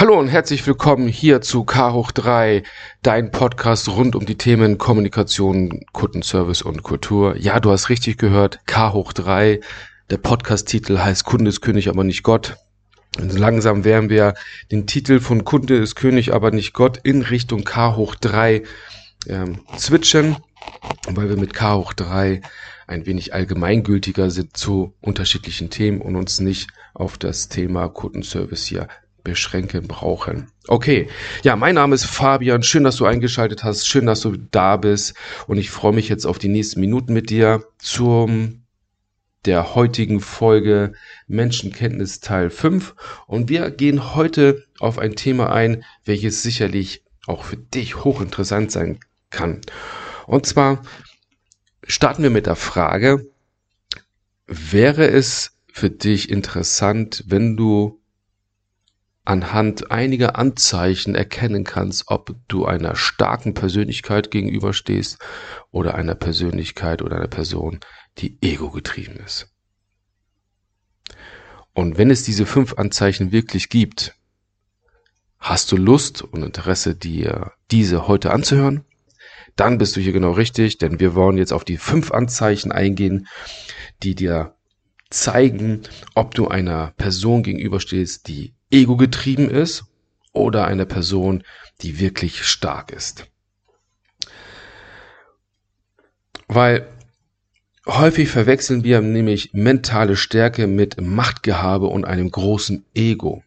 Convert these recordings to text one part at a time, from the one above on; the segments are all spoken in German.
Hallo und herzlich willkommen hier zu K hoch 3, dein Podcast rund um die Themen Kommunikation, Kundenservice und Kultur. Ja, du hast richtig gehört, K hoch 3. Der Podcast-Titel heißt Kunde ist König, aber nicht Gott. Und langsam werden wir den Titel von Kunde ist König, aber nicht Gott in Richtung K hoch 3 ähm, switchen, weil wir mit K hoch 3 ein wenig allgemeingültiger sind zu unterschiedlichen Themen und uns nicht auf das Thema Kundenservice hier beschränken brauchen. Okay, ja, mein Name ist Fabian. Schön, dass du eingeschaltet hast. Schön, dass du da bist. Und ich freue mich jetzt auf die nächsten Minuten mit dir zum der heutigen Folge Menschenkenntnis Teil 5. Und wir gehen heute auf ein Thema ein, welches sicherlich auch für dich hochinteressant sein kann. Und zwar starten wir mit der Frage, wäre es für dich interessant, wenn du anhand einiger Anzeichen erkennen kannst, ob du einer starken Persönlichkeit gegenüberstehst oder einer Persönlichkeit oder einer Person, die ego getrieben ist. Und wenn es diese fünf Anzeichen wirklich gibt, hast du Lust und Interesse, dir diese heute anzuhören? Dann bist du hier genau richtig, denn wir wollen jetzt auf die fünf Anzeichen eingehen, die dir zeigen, ob du einer Person gegenüberstehst, die ego-getrieben ist oder eine Person, die wirklich stark ist. Weil häufig verwechseln wir nämlich mentale Stärke mit Machtgehabe und einem großen Ego.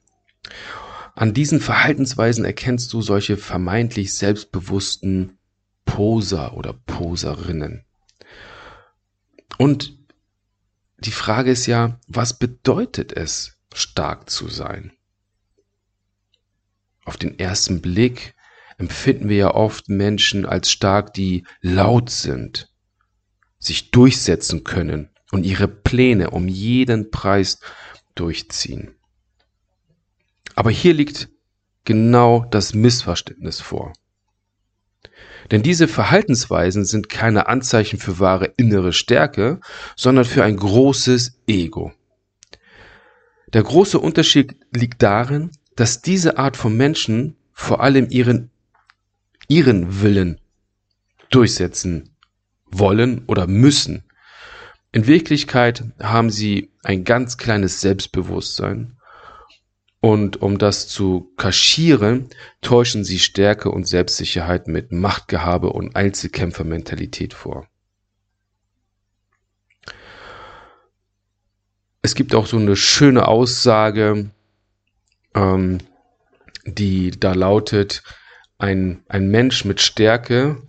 An diesen Verhaltensweisen erkennst du solche vermeintlich selbstbewussten Poser oder Poserinnen. Und die Frage ist ja, was bedeutet es, stark zu sein? Auf den ersten Blick empfinden wir ja oft Menschen als stark, die laut sind, sich durchsetzen können und ihre Pläne um jeden Preis durchziehen. Aber hier liegt genau das Missverständnis vor. Denn diese Verhaltensweisen sind keine Anzeichen für wahre innere Stärke, sondern für ein großes Ego. Der große Unterschied liegt darin, dass diese Art von Menschen vor allem ihren, ihren Willen durchsetzen wollen oder müssen. In Wirklichkeit haben sie ein ganz kleines Selbstbewusstsein und um das zu kaschieren, täuschen sie Stärke und Selbstsicherheit mit Machtgehabe und Einzelkämpfermentalität vor. Es gibt auch so eine schöne Aussage, ähm, die da lautet, ein, ein Mensch mit Stärke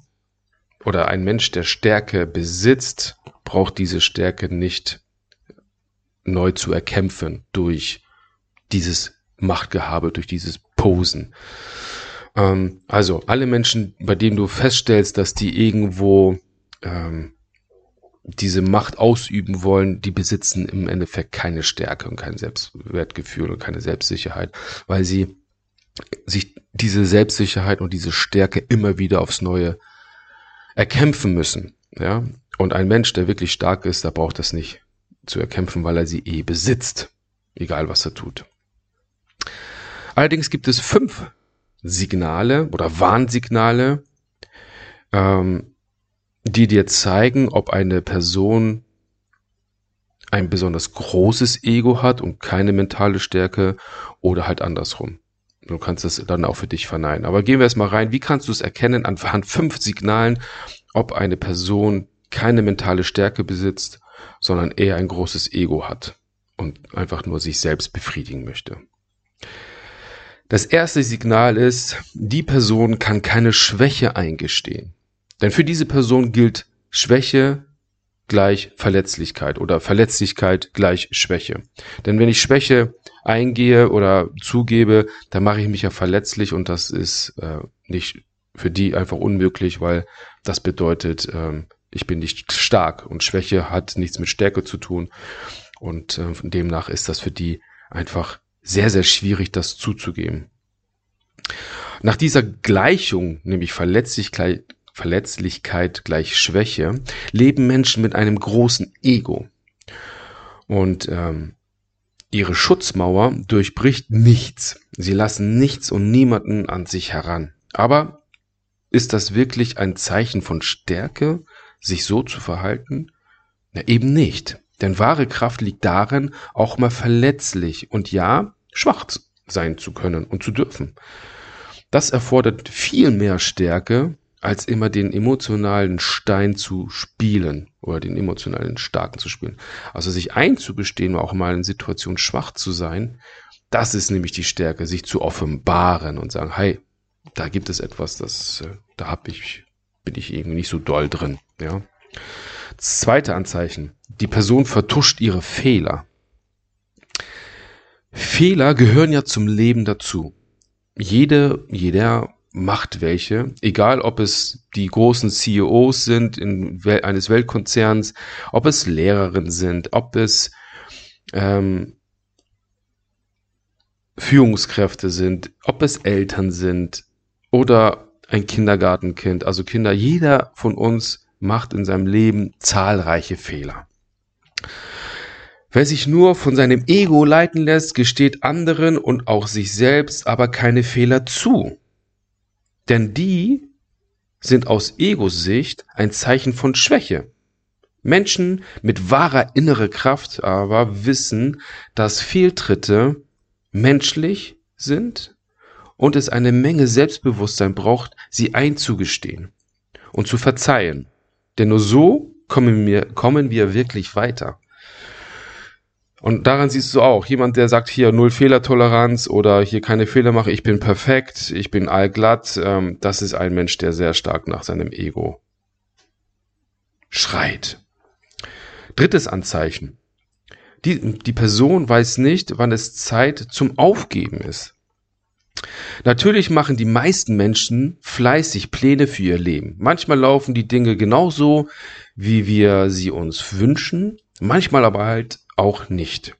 oder ein Mensch, der Stärke besitzt, braucht diese Stärke nicht neu zu erkämpfen durch dieses Machtgehabe, durch dieses Posen. Ähm, also alle Menschen, bei denen du feststellst, dass die irgendwo ähm, diese Macht ausüben wollen, die besitzen im Endeffekt keine Stärke und kein Selbstwertgefühl und keine Selbstsicherheit, weil sie sich diese Selbstsicherheit und diese Stärke immer wieder aufs Neue erkämpfen müssen. Ja? Und ein Mensch, der wirklich stark ist, der braucht das nicht zu erkämpfen, weil er sie eh besitzt, egal was er tut. Allerdings gibt es fünf Signale oder Warnsignale, ähm, die dir zeigen, ob eine Person ein besonders großes Ego hat und keine mentale Stärke oder halt andersrum. Du kannst es dann auch für dich verneinen. Aber gehen wir erstmal rein. Wie kannst du es erkennen anhand fünf Signalen, ob eine Person keine mentale Stärke besitzt, sondern eher ein großes Ego hat und einfach nur sich selbst befriedigen möchte? Das erste Signal ist, die Person kann keine Schwäche eingestehen. Denn für diese Person gilt Schwäche gleich Verletzlichkeit oder Verletzlichkeit gleich Schwäche. Denn wenn ich Schwäche eingehe oder zugebe, dann mache ich mich ja verletzlich und das ist äh, nicht für die einfach unmöglich, weil das bedeutet, äh, ich bin nicht stark und Schwäche hat nichts mit Stärke zu tun und äh, demnach ist das für die einfach sehr, sehr schwierig, das zuzugeben. Nach dieser Gleichung, nämlich Verletzlichkeit, Verletzlichkeit gleich Schwäche, leben Menschen mit einem großen Ego. Und ähm, ihre Schutzmauer durchbricht nichts. Sie lassen nichts und niemanden an sich heran. Aber ist das wirklich ein Zeichen von Stärke, sich so zu verhalten? Na, eben nicht. Denn wahre Kraft liegt darin, auch mal verletzlich und ja, schwach sein zu können und zu dürfen. Das erfordert viel mehr Stärke, als immer den emotionalen Stein zu spielen oder den emotionalen Starken zu spielen. Also sich einzugestehen, auch mal in Situationen schwach zu sein, das ist nämlich die Stärke, sich zu offenbaren und sagen, hey, da gibt es etwas, das, äh, da hab ich, bin ich irgendwie nicht so doll drin, ja. Zweite Anzeichen. Die Person vertuscht ihre Fehler. Fehler gehören ja zum Leben dazu. Jede, jeder macht welche, egal ob es die großen CEOs sind in, eines Weltkonzerns, ob es Lehrerinnen sind, ob es ähm, Führungskräfte sind, ob es Eltern sind oder ein Kindergartenkind, also Kinder, jeder von uns macht in seinem Leben zahlreiche Fehler. Wer sich nur von seinem Ego leiten lässt, gesteht anderen und auch sich selbst aber keine Fehler zu. Denn die sind aus Ego-Sicht ein Zeichen von Schwäche. Menschen mit wahrer innerer Kraft aber wissen, dass Fehltritte menschlich sind und es eine Menge Selbstbewusstsein braucht, sie einzugestehen und zu verzeihen. Denn nur so kommen wir, kommen wir wirklich weiter. Und daran siehst du auch, jemand, der sagt hier null Fehlertoleranz oder hier keine Fehler mache, ich bin perfekt, ich bin allglatt, ähm, das ist ein Mensch, der sehr stark nach seinem Ego schreit. Drittes Anzeichen. Die, die Person weiß nicht, wann es Zeit zum Aufgeben ist. Natürlich machen die meisten Menschen fleißig Pläne für ihr Leben. Manchmal laufen die Dinge genauso, wie wir sie uns wünschen, manchmal aber halt auch nicht.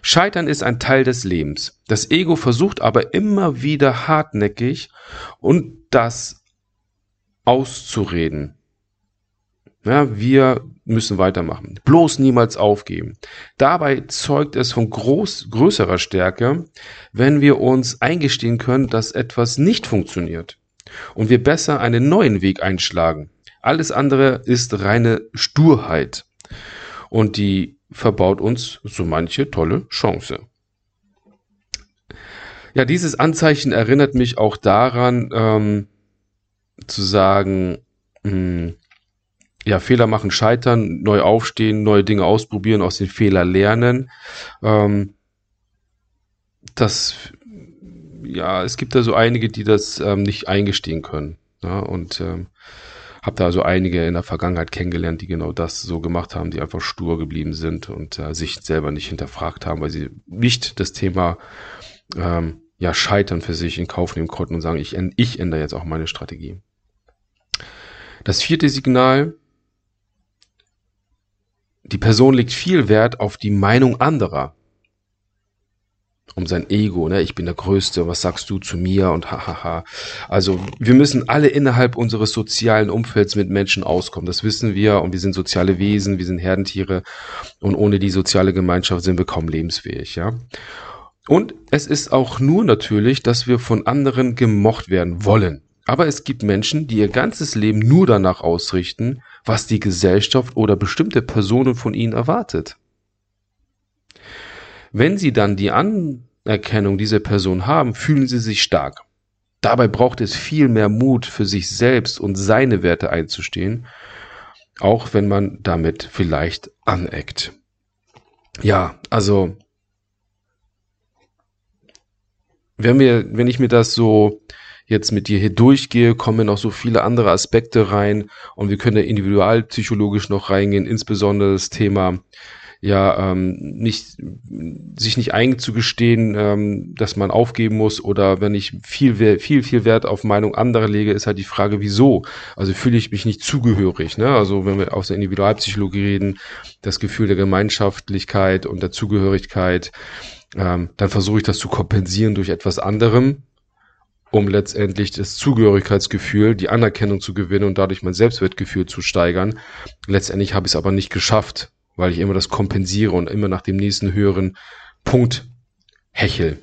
Scheitern ist ein Teil des Lebens. Das Ego versucht aber immer wieder hartnäckig und das auszureden. Ja, wir müssen weitermachen. Bloß niemals aufgeben. Dabei zeugt es von groß, größerer Stärke, wenn wir uns eingestehen können, dass etwas nicht funktioniert und wir besser einen neuen Weg einschlagen. Alles andere ist reine Sturheit. Und die verbaut uns so manche tolle Chance. Ja, dieses Anzeichen erinnert mich auch daran, ähm, zu sagen, mh, hm, ja, Fehler machen, scheitern, neu aufstehen, neue Dinge ausprobieren, aus den Fehlern lernen. Ähm, das, ja, es gibt da so einige, die das ähm, nicht eingestehen können. Ja, und ähm, habe da also einige in der Vergangenheit kennengelernt, die genau das so gemacht haben, die einfach stur geblieben sind und äh, sich selber nicht hinterfragt haben, weil sie nicht das Thema ähm, ja Scheitern für sich in Kauf nehmen konnten und sagen, ich, ich ändere jetzt auch meine Strategie. Das vierte Signal, die Person legt viel Wert auf die Meinung anderer um sein Ego, ne? Ich bin der Größte, was sagst du zu mir und hahaha. Also wir müssen alle innerhalb unseres sozialen Umfelds mit Menschen auskommen. Das wissen wir und wir sind soziale Wesen, wir sind Herdentiere und ohne die soziale Gemeinschaft sind wir kaum lebensfähig, ja. Und es ist auch nur natürlich, dass wir von anderen gemocht werden wollen. Aber es gibt Menschen, die ihr ganzes Leben nur danach ausrichten, was die Gesellschaft oder bestimmte Personen von ihnen erwartet. Wenn sie dann die Anerkennung dieser Person haben, fühlen sie sich stark. Dabei braucht es viel mehr Mut für sich selbst und seine Werte einzustehen, auch wenn man damit vielleicht aneckt. Ja, also wenn wir, wenn ich mir das so jetzt mit dir hier durchgehe, kommen noch so viele andere Aspekte rein und wir können da individualpsychologisch noch reingehen, insbesondere das Thema ja ähm, nicht sich nicht einzugestehen, ähm, dass man aufgeben muss oder wenn ich viel viel viel Wert auf Meinung anderer lege, ist halt die Frage, wieso? Also fühle ich mich nicht zugehörig. Ne? Also wenn wir aus der Individualpsychologie reden, das Gefühl der Gemeinschaftlichkeit und der Zugehörigkeit, ähm, dann versuche ich das zu kompensieren durch etwas anderem, um letztendlich das Zugehörigkeitsgefühl, die Anerkennung zu gewinnen und dadurch mein Selbstwertgefühl zu steigern. Letztendlich habe ich es aber nicht geschafft, weil ich immer das kompensiere und immer nach dem nächsten höheren Punkt hechel.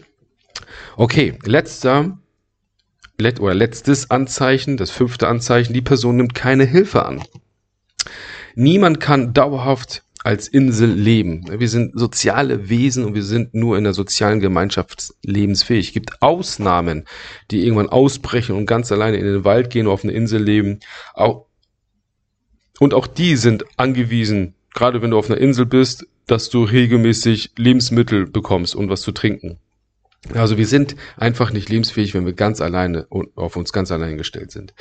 Okay, letzter let, oder letztes Anzeichen, das fünfte Anzeichen, die Person nimmt keine Hilfe an. Niemand kann dauerhaft als Insel leben. Wir sind soziale Wesen und wir sind nur in der sozialen Gemeinschaft lebensfähig. Es gibt Ausnahmen, die irgendwann ausbrechen und ganz alleine in den Wald gehen, auf eine Insel leben. Und auch die sind angewiesen, gerade wenn du auf einer Insel bist, dass du regelmäßig Lebensmittel bekommst und was zu trinken. Also wir sind einfach nicht lebensfähig, wenn wir ganz alleine und auf uns ganz allein gestellt sind.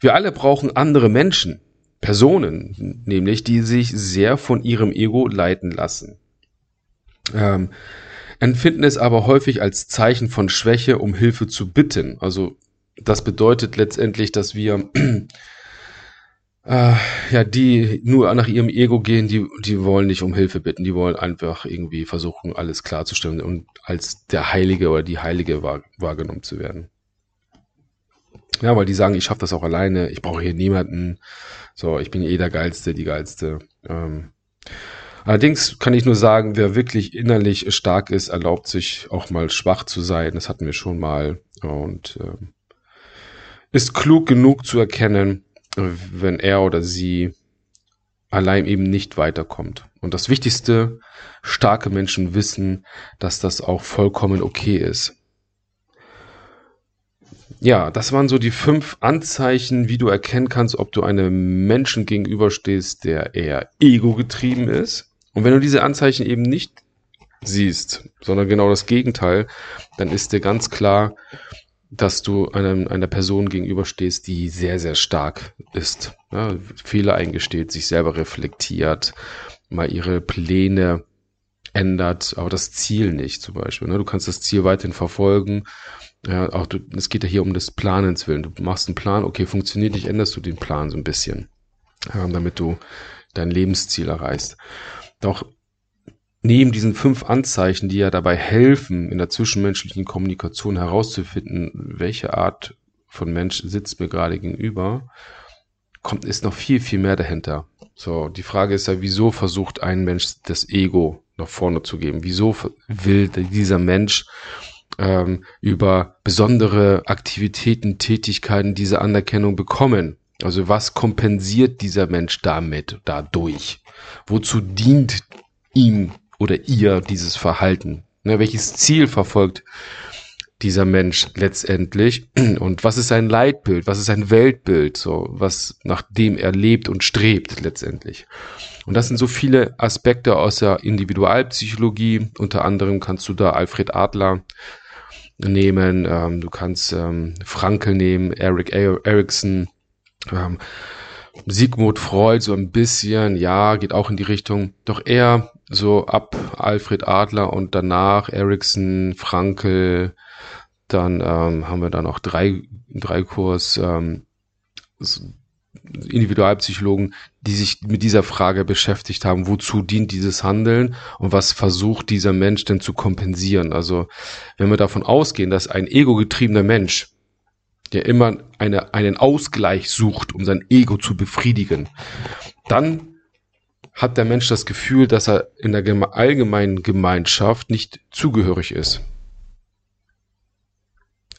Wir alle brauchen andere Menschen. Personen, nämlich die sich sehr von ihrem Ego leiten lassen. Ähm, empfinden es aber häufig als Zeichen von Schwäche, um Hilfe zu bitten. Also das bedeutet letztendlich, dass wir äh, ja, die nur nach ihrem Ego gehen, die, die wollen nicht um Hilfe bitten, die wollen einfach irgendwie versuchen, alles klarzustellen und als der Heilige oder die Heilige wahr, wahrgenommen zu werden. Ja, weil die sagen, ich schaffe das auch alleine, ich brauche hier niemanden. So, ich bin eh der Geilste, die Geilste. Ähm, allerdings kann ich nur sagen, wer wirklich innerlich stark ist, erlaubt sich auch mal schwach zu sein. Das hatten wir schon mal. Und ähm, ist klug genug zu erkennen, wenn er oder sie allein eben nicht weiterkommt. Und das Wichtigste, starke Menschen wissen, dass das auch vollkommen okay ist. Ja, das waren so die fünf Anzeichen, wie du erkennen kannst, ob du einem Menschen gegenüberstehst, der eher ego-getrieben ist. Und wenn du diese Anzeichen eben nicht siehst, sondern genau das Gegenteil, dann ist dir ganz klar, dass du einem, einer Person gegenüberstehst, die sehr, sehr stark ist. Ja, Fehler eingesteht, sich selber reflektiert, mal ihre Pläne ändert, aber das Ziel nicht zum Beispiel. Ne? Du kannst das Ziel weiterhin verfolgen ja, auch du, es geht ja hier um das Planens willen. Du machst einen Plan, okay, funktioniert nicht, änderst du den Plan so ein bisschen, ja, damit du dein Lebensziel erreichst. Doch neben diesen fünf Anzeichen, die ja dabei helfen, in der zwischenmenschlichen Kommunikation herauszufinden, welche Art von Mensch sitzt mir gerade gegenüber, kommt, ist noch viel, viel mehr dahinter. So, die Frage ist ja, wieso versucht ein Mensch das Ego nach vorne zu geben? Wieso will dieser Mensch ähm, über besondere Aktivitäten, Tätigkeiten diese Anerkennung bekommen. Also was kompensiert dieser Mensch damit, dadurch? Wozu dient ihm oder ihr dieses Verhalten? Ne, welches Ziel verfolgt dieser Mensch letztendlich? Und was ist sein Leitbild? Was ist sein Weltbild? So, was nach dem er lebt und strebt letztendlich? Und das sind so viele Aspekte aus der Individualpsychologie. Unter anderem kannst du da Alfred Adler nehmen, ähm, du kannst ähm, Frankel nehmen, Eric Erickson, ähm, Sigmund Freud so ein bisschen, ja, geht auch in die Richtung, doch eher so ab Alfred Adler und danach Erickson, Frankel, dann ähm, haben wir dann auch drei, drei Kurs ähm, Individualpsychologen, die sich mit dieser Frage beschäftigt haben, wozu dient dieses Handeln und was versucht dieser Mensch denn zu kompensieren. Also wenn wir davon ausgehen, dass ein ego-getriebener Mensch, der immer eine, einen Ausgleich sucht, um sein Ego zu befriedigen, dann hat der Mensch das Gefühl, dass er in der allgemeinen Gemeinschaft nicht zugehörig ist.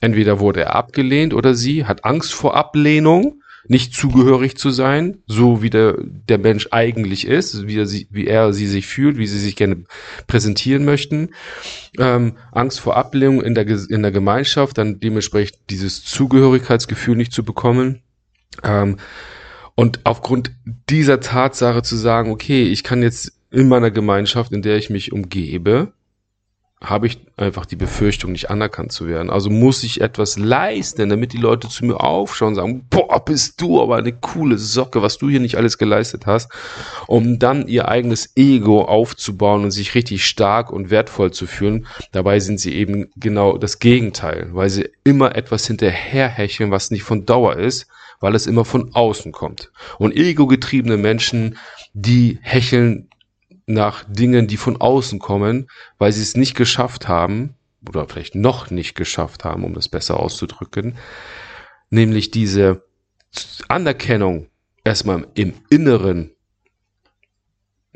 Entweder wurde er abgelehnt oder sie hat Angst vor Ablehnung nicht zugehörig zu sein, so wie der, der Mensch eigentlich ist, wie er, sie, wie er sie sich fühlt, wie sie sich gerne präsentieren möchten. Ähm, Angst vor Ablehnung in der, in der Gemeinschaft, dann dementsprechend dieses Zugehörigkeitsgefühl nicht zu bekommen. Ähm, und aufgrund dieser Tatsache zu sagen, okay, ich kann jetzt in meiner Gemeinschaft, in der ich mich umgebe, habe ich einfach die Befürchtung, nicht anerkannt zu werden. Also muss ich etwas leisten, damit die Leute zu mir aufschauen und sagen, boah, bist du aber eine coole Socke, was du hier nicht alles geleistet hast, um dann ihr eigenes Ego aufzubauen und sich richtig stark und wertvoll zu fühlen. Dabei sind sie eben genau das Gegenteil, weil sie immer etwas hinterherhecheln, was nicht von Dauer ist, weil es immer von außen kommt. Und ego-getriebene Menschen, die hecheln nach Dingen, die von außen kommen, weil sie es nicht geschafft haben, oder vielleicht noch nicht geschafft haben, um das besser auszudrücken, nämlich diese Anerkennung erstmal im Inneren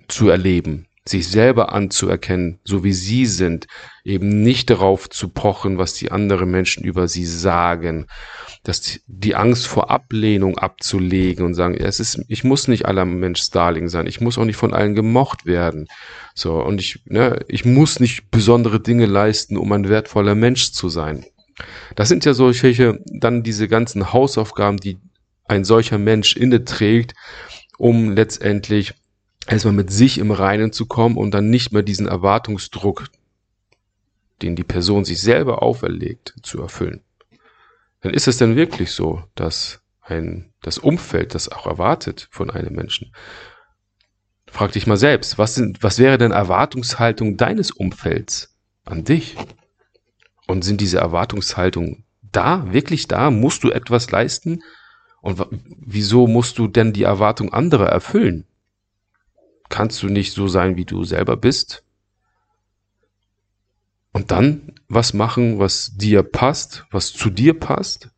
zu erleben. Sich selber anzuerkennen, so wie sie sind, eben nicht darauf zu pochen, was die anderen Menschen über sie sagen, dass die Angst vor Ablehnung abzulegen und sagen, es ist, ich muss nicht aller Mensch Darling sein, ich muss auch nicht von allen gemocht werden, so und ich, ne, ich muss nicht besondere Dinge leisten, um ein wertvoller Mensch zu sein. Das sind ja solche dann diese ganzen Hausaufgaben, die ein solcher Mensch inne trägt, um letztendlich erstmal mit sich im Reinen zu kommen und dann nicht mehr diesen Erwartungsdruck, den die Person sich selber auferlegt, zu erfüllen. Dann ist es denn wirklich so, dass ein, das Umfeld das auch erwartet von einem Menschen. Frag dich mal selbst, was, sind, was wäre denn Erwartungshaltung deines Umfelds an dich? Und sind diese Erwartungshaltungen da, wirklich da? Musst du etwas leisten? Und wieso musst du denn die Erwartung anderer erfüllen? Kannst du nicht so sein, wie du selber bist. Und dann was machen, was dir passt, was zu dir passt.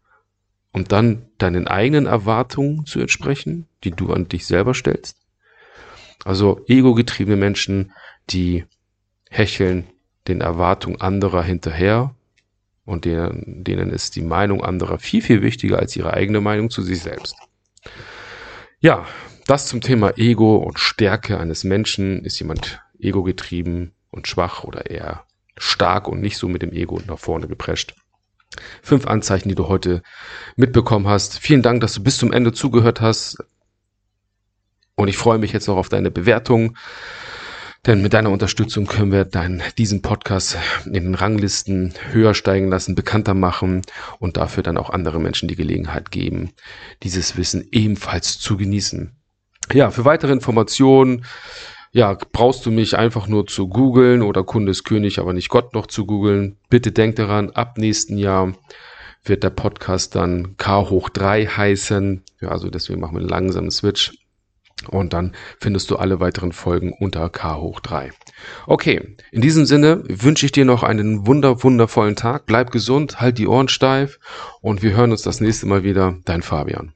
Und dann deinen eigenen Erwartungen zu entsprechen, die du an dich selber stellst. Also ego-getriebene Menschen, die hecheln den Erwartungen anderer hinterher und denen, denen ist die Meinung anderer viel, viel wichtiger als ihre eigene Meinung zu sich selbst. Ja, das zum Thema Ego und Stärke eines Menschen. Ist jemand ego-getrieben und schwach oder eher stark und nicht so mit dem Ego nach vorne geprescht? Fünf Anzeichen, die du heute mitbekommen hast. Vielen Dank, dass du bis zum Ende zugehört hast. Und ich freue mich jetzt noch auf deine Bewertung. Denn mit deiner Unterstützung können wir dein, diesen Podcast in den Ranglisten höher steigen lassen, bekannter machen und dafür dann auch andere Menschen die Gelegenheit geben, dieses Wissen ebenfalls zu genießen. Ja, für weitere Informationen, ja, brauchst du mich einfach nur zu googeln oder Kunde ist König, aber nicht Gott noch zu googeln. Bitte denk daran, ab nächsten Jahr wird der Podcast dann K hoch 3 heißen. Ja, also deswegen machen wir einen langsamen Switch. Und dann findest du alle weiteren Folgen unter K hoch 3. Okay, in diesem Sinne wünsche ich dir noch einen wunder, wundervollen Tag. Bleib gesund, halt die Ohren steif und wir hören uns das nächste Mal wieder. Dein Fabian.